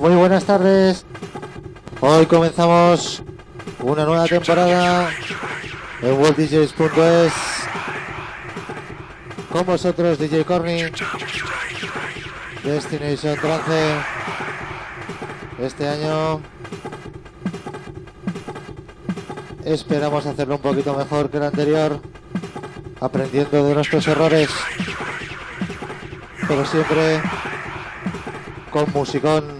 Muy buenas tardes. Hoy comenzamos una nueva temporada en WorldDJs.es. Con vosotros DJ Corny, Destination Trance. Este año esperamos hacerlo un poquito mejor que el anterior, aprendiendo de nuestros errores, pero siempre con musicón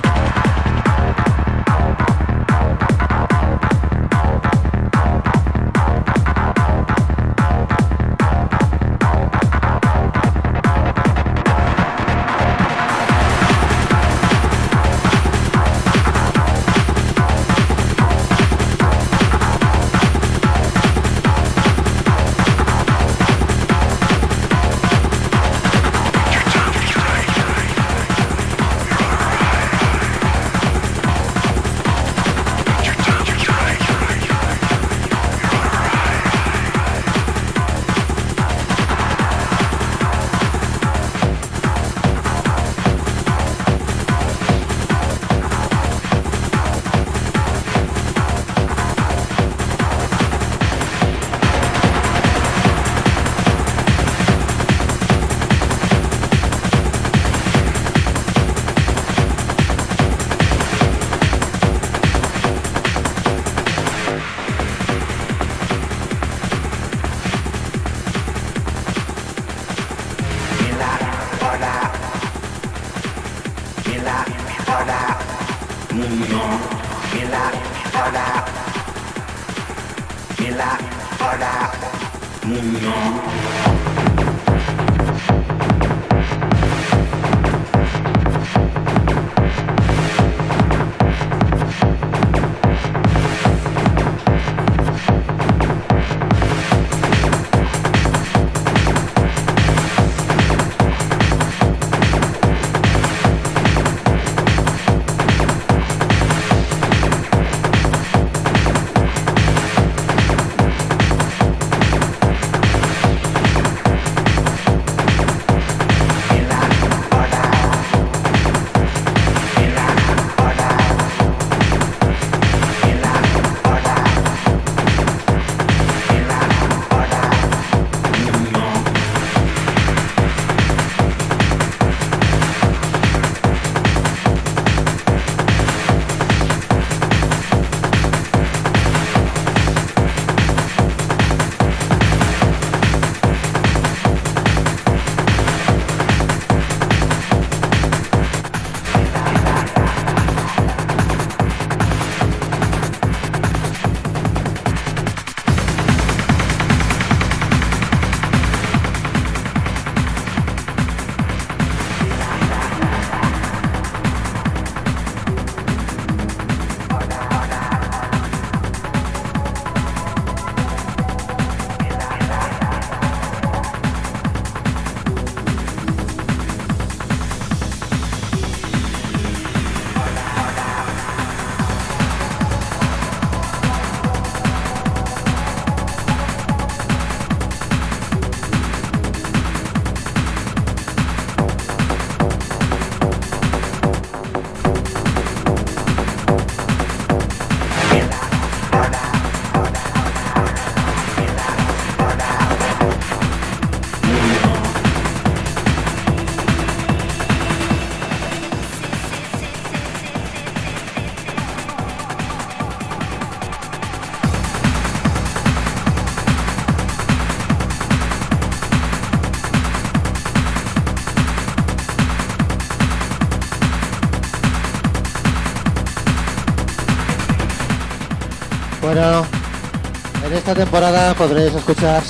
En esta temporada podréis escuchar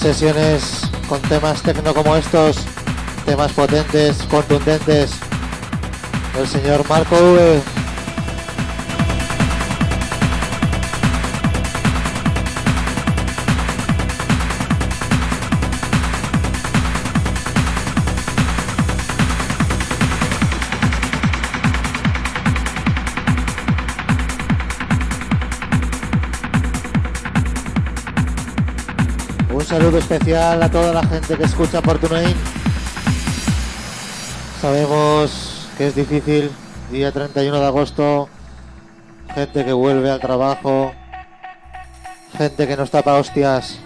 sesiones con temas tecno como estos, temas potentes, contundentes, del señor Marco V. saludo especial a toda la gente que escucha por TuneIn. Sabemos que es difícil, día 31 de agosto, gente que vuelve al trabajo, gente que nos tapa hostias.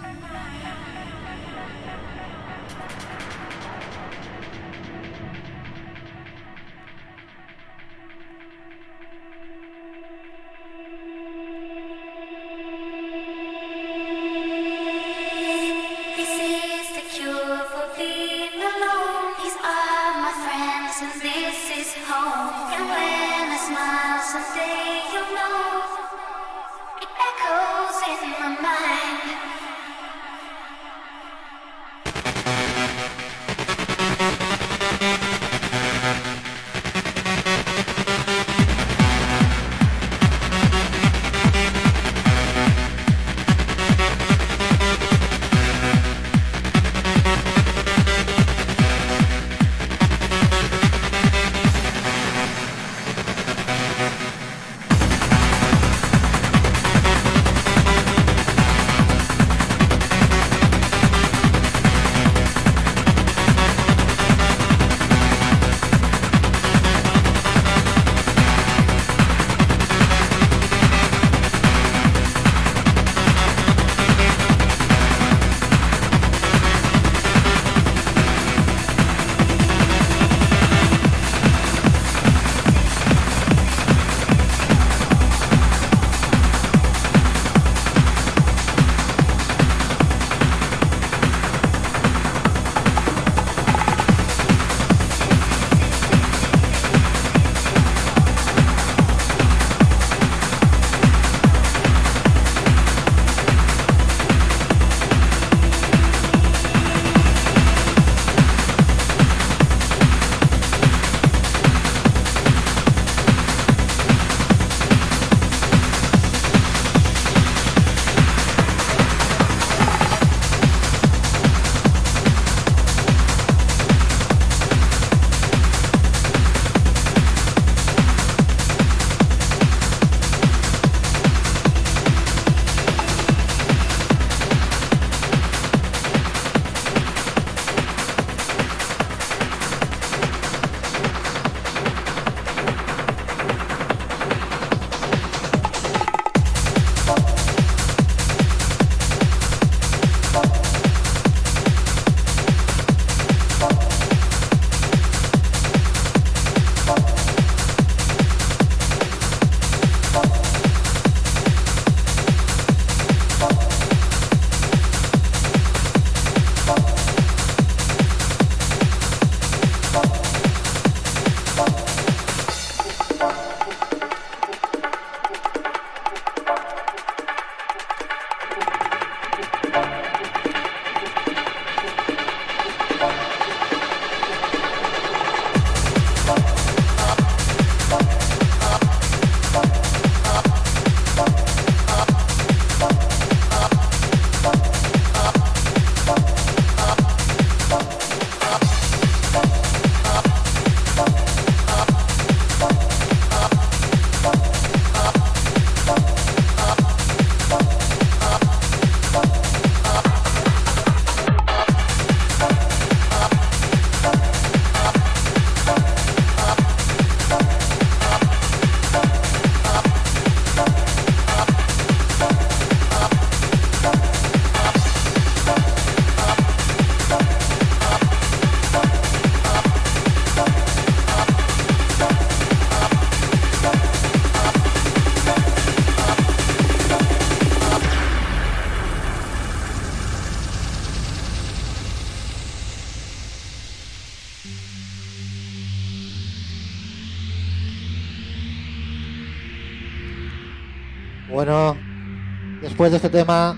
Después de este tema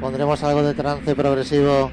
pondremos algo de trance progresivo.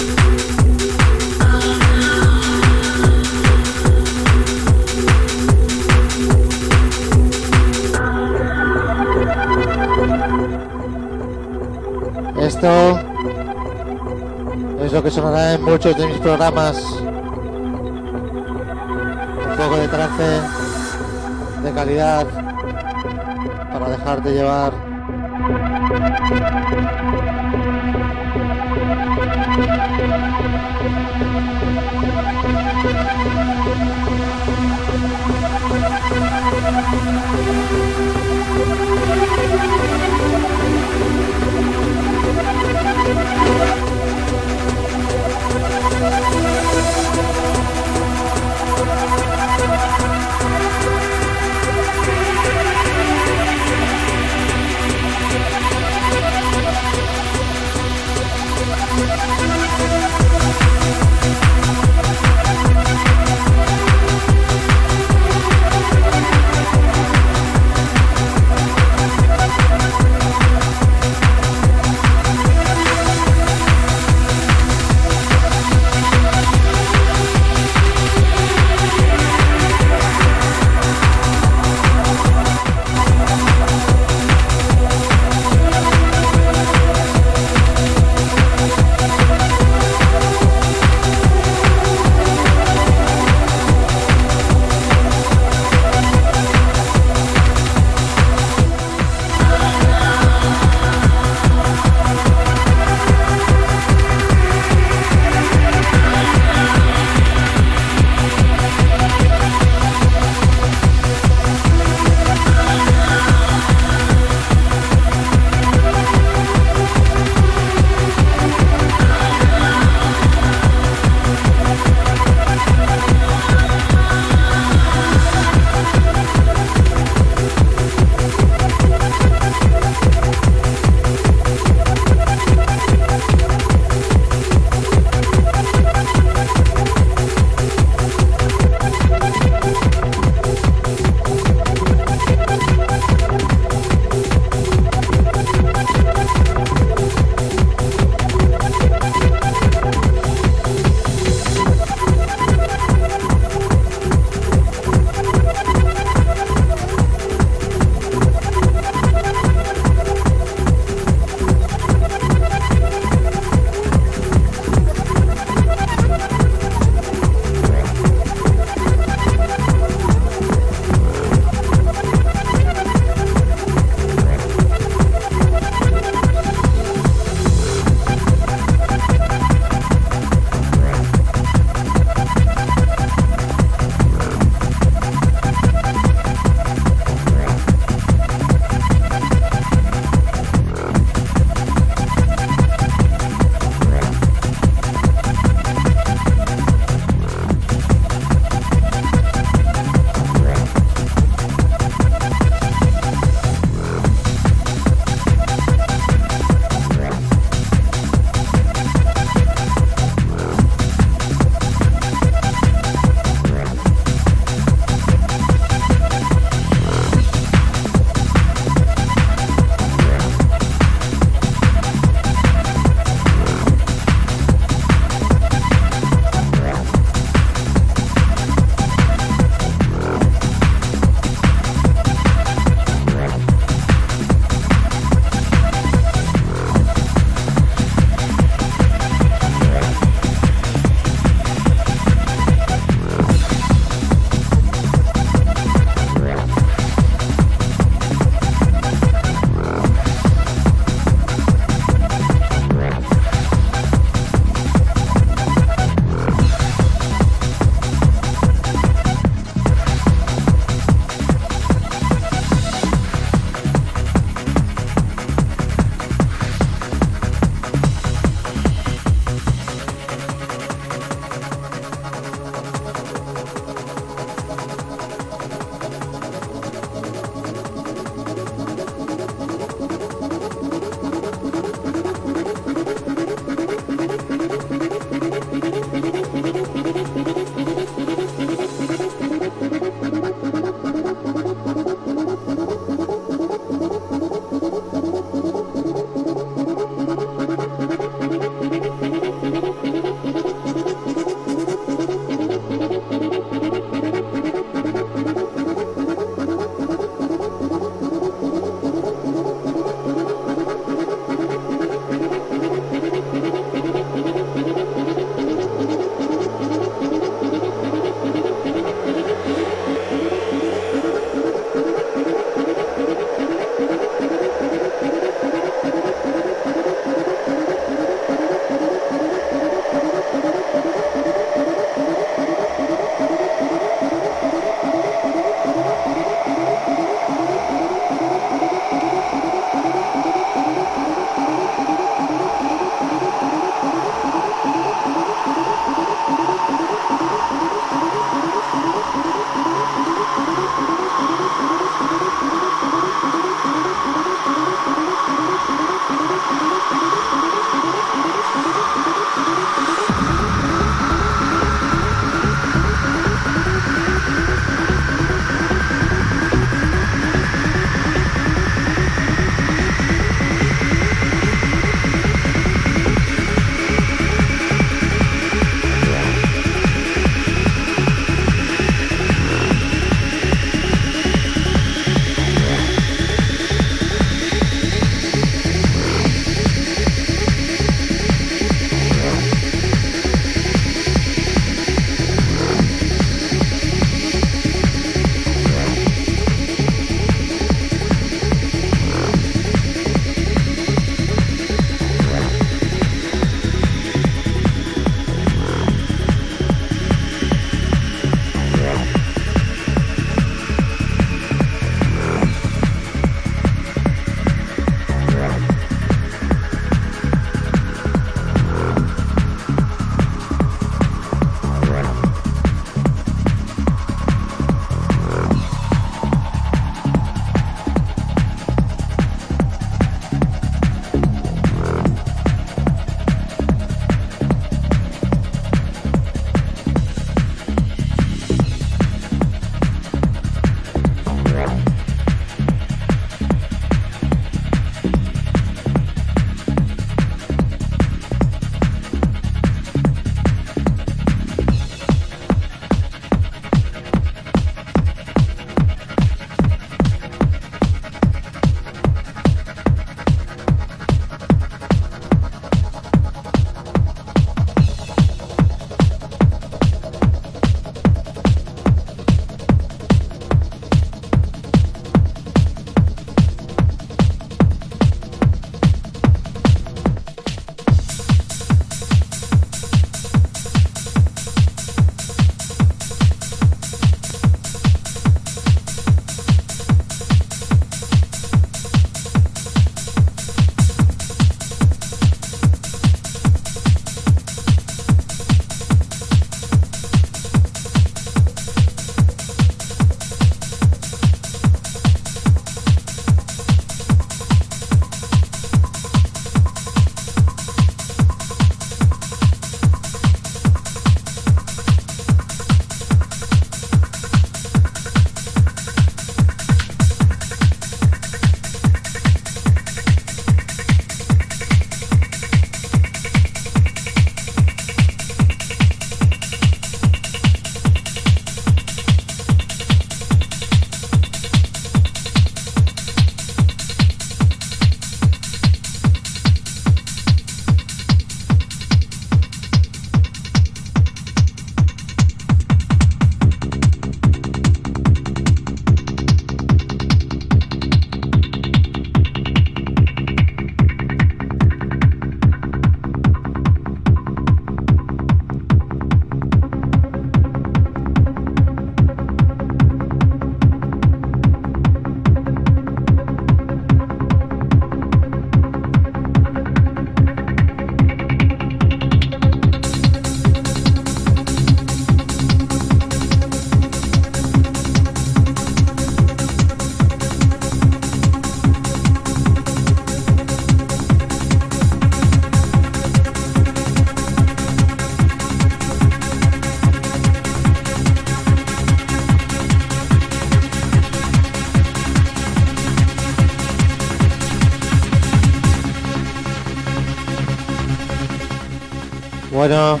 Bueno,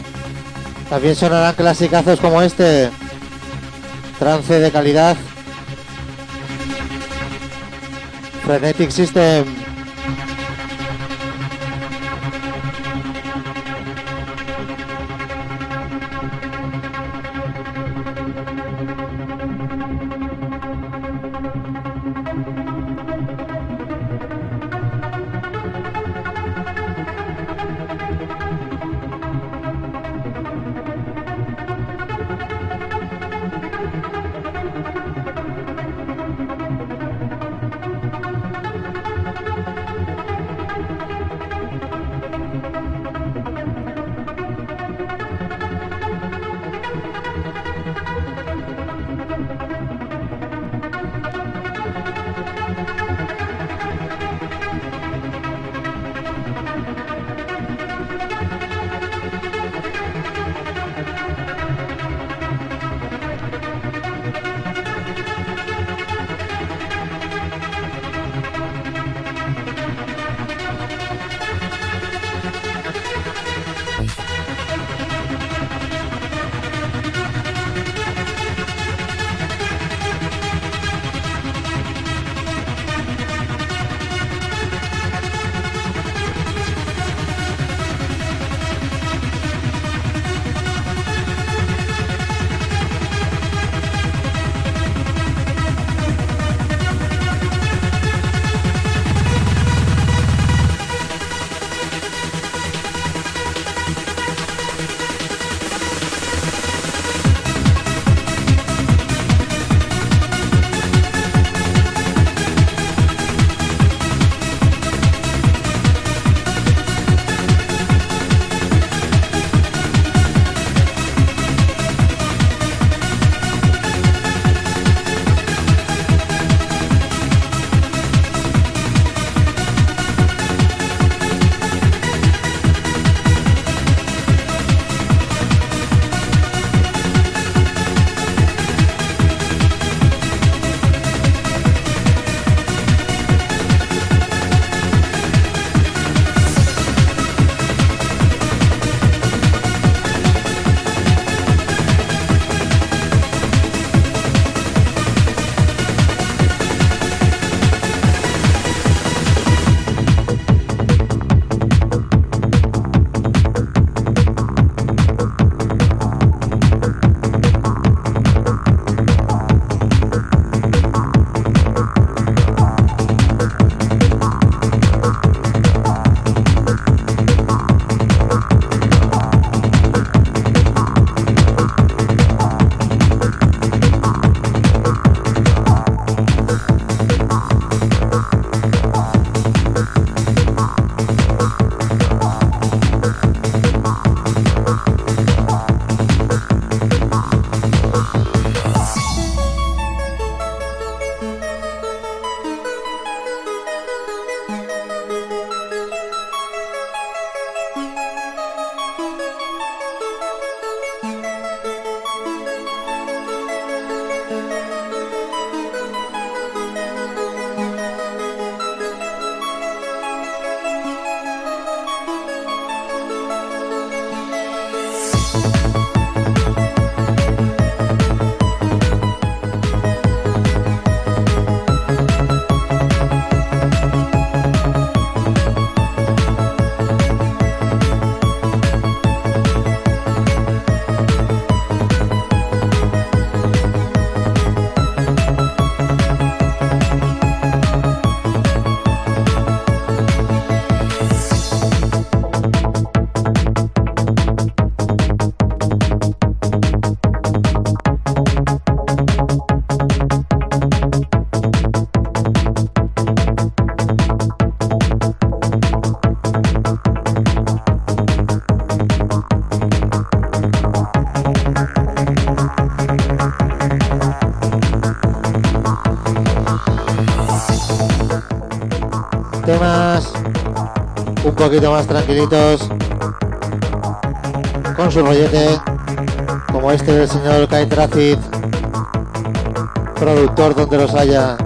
también sonarán clasicazos como este. Trance de calidad. Frenetic System. Poquito más tranquilitos. Con su rollete como este del señor Kai Traffic productor donde los haya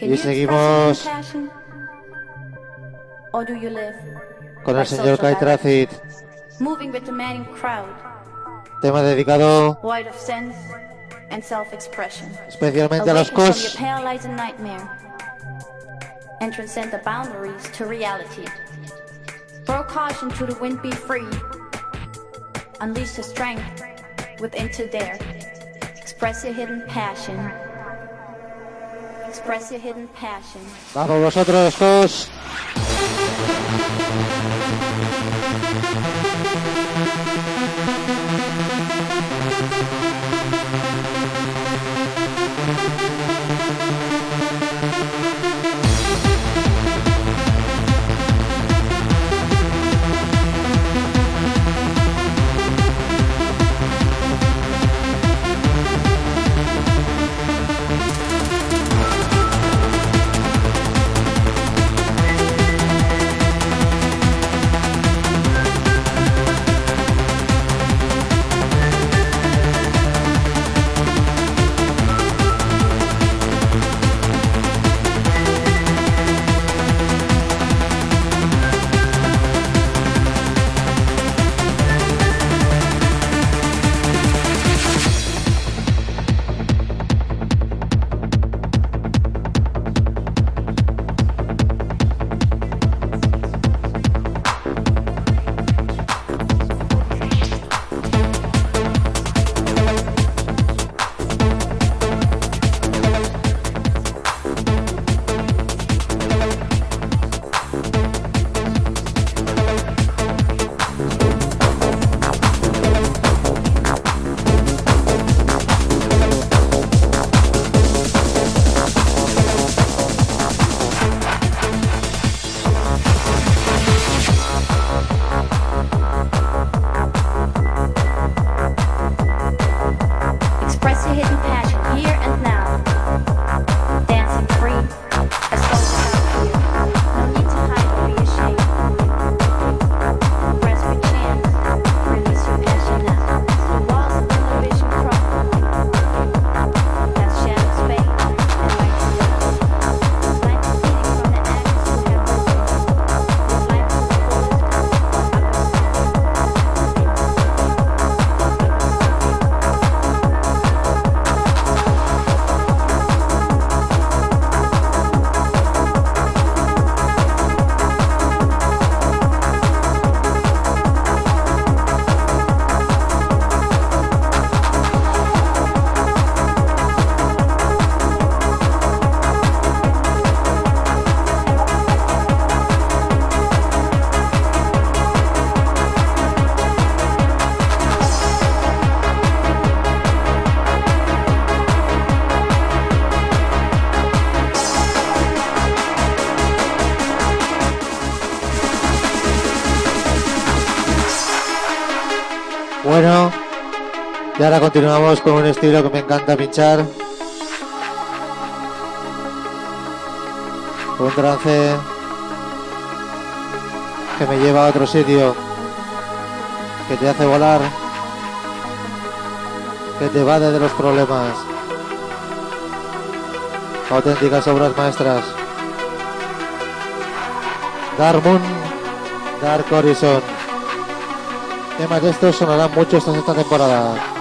Y seguimos or do you live con el señor Kai Traffic. Tema dedicado especialmente a los cos. and transcend the boundaries to reality. Throw caution to the wind, be free. Unleash the strength within to dare. Express your hidden passion. Express your hidden passion. Vosotros. Y ahora continuamos con un estilo que me encanta pinchar. Un trance que me lleva a otro sitio, que te hace volar, que te evade de los problemas. Auténticas obras maestras. Dark Moon, Dark Horizon. Temas de estos sonarán mucho esta temporada.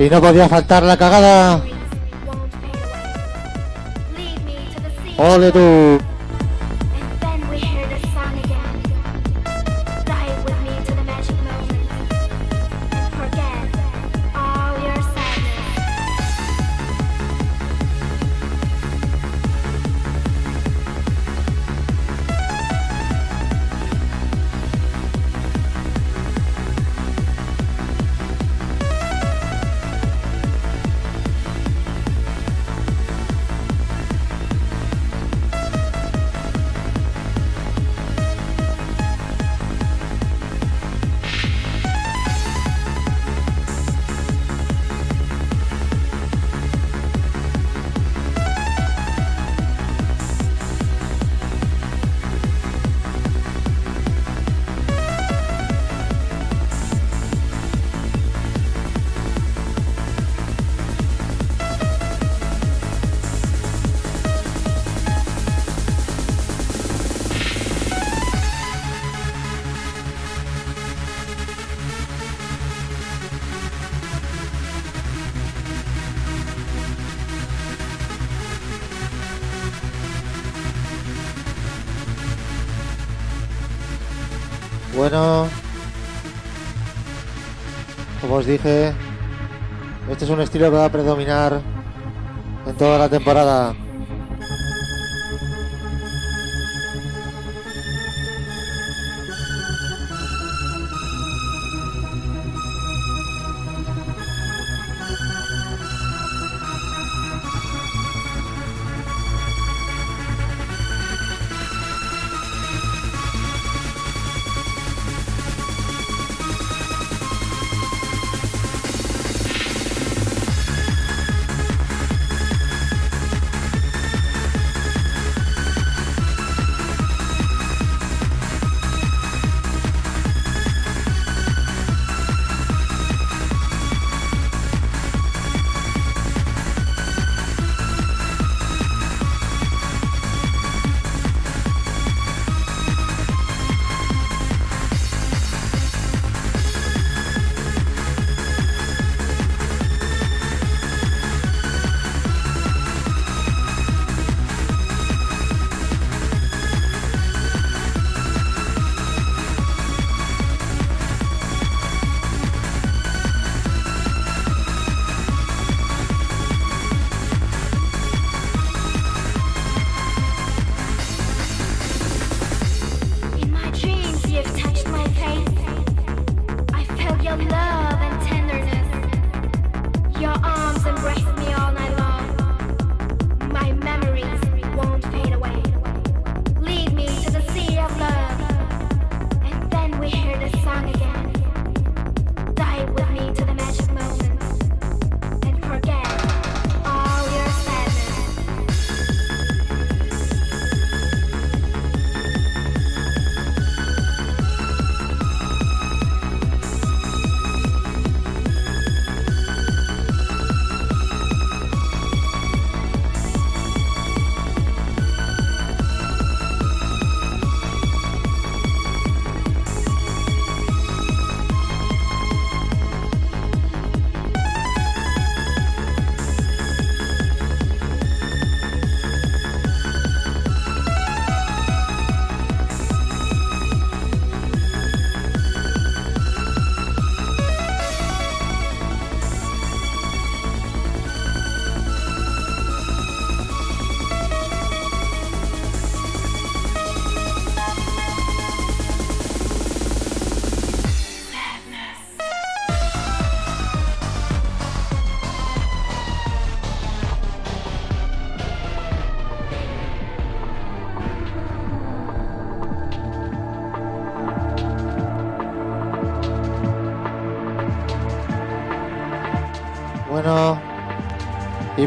Y no podía faltar la cagada. Ole tú. Bueno, como os dije, este es un estilo que va a predominar en toda la temporada.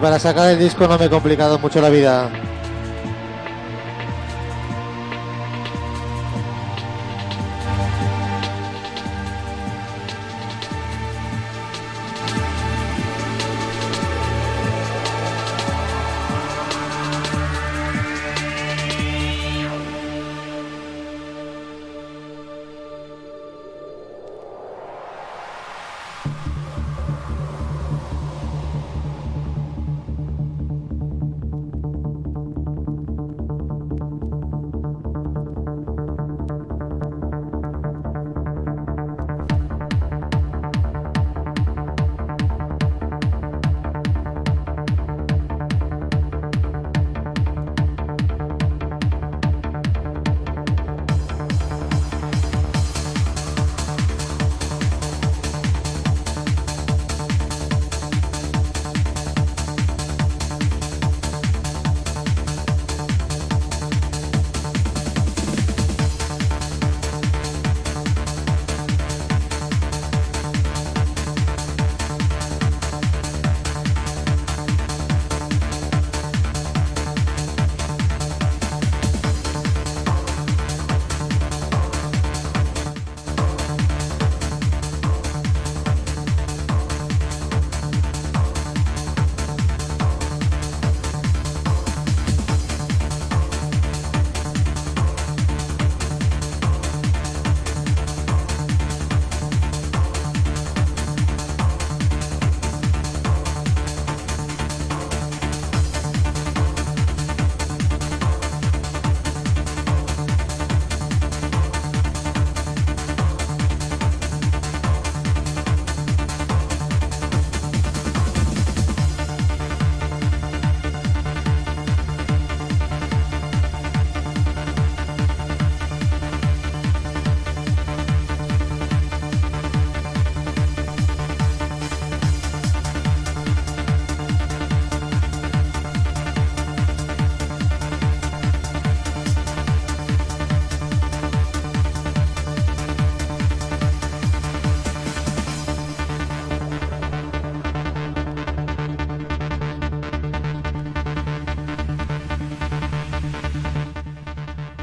para sacar el disco no me he complicado mucho la vida.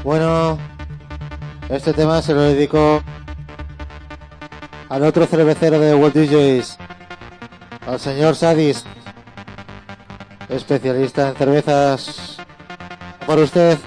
Bueno, este tema se lo dedico al otro cervecero de World DJs, al señor Sadis, especialista en cervezas. Por usted.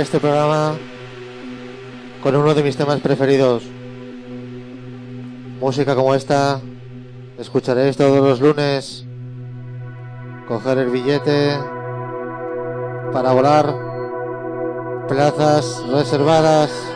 Este programa con uno de mis temas preferidos. Música como esta, escucharéis todos los lunes, coger el billete para volar, plazas reservadas.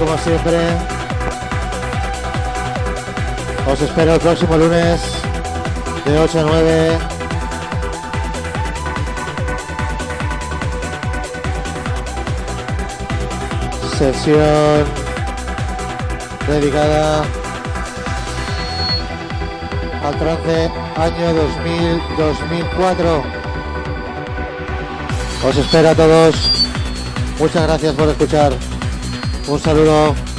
Como siempre. Os espero el próximo lunes de 8 a 9. Sesión dedicada al trance año 2000-2004. Os espero a todos. Muchas gracias por escuchar. Un saludo.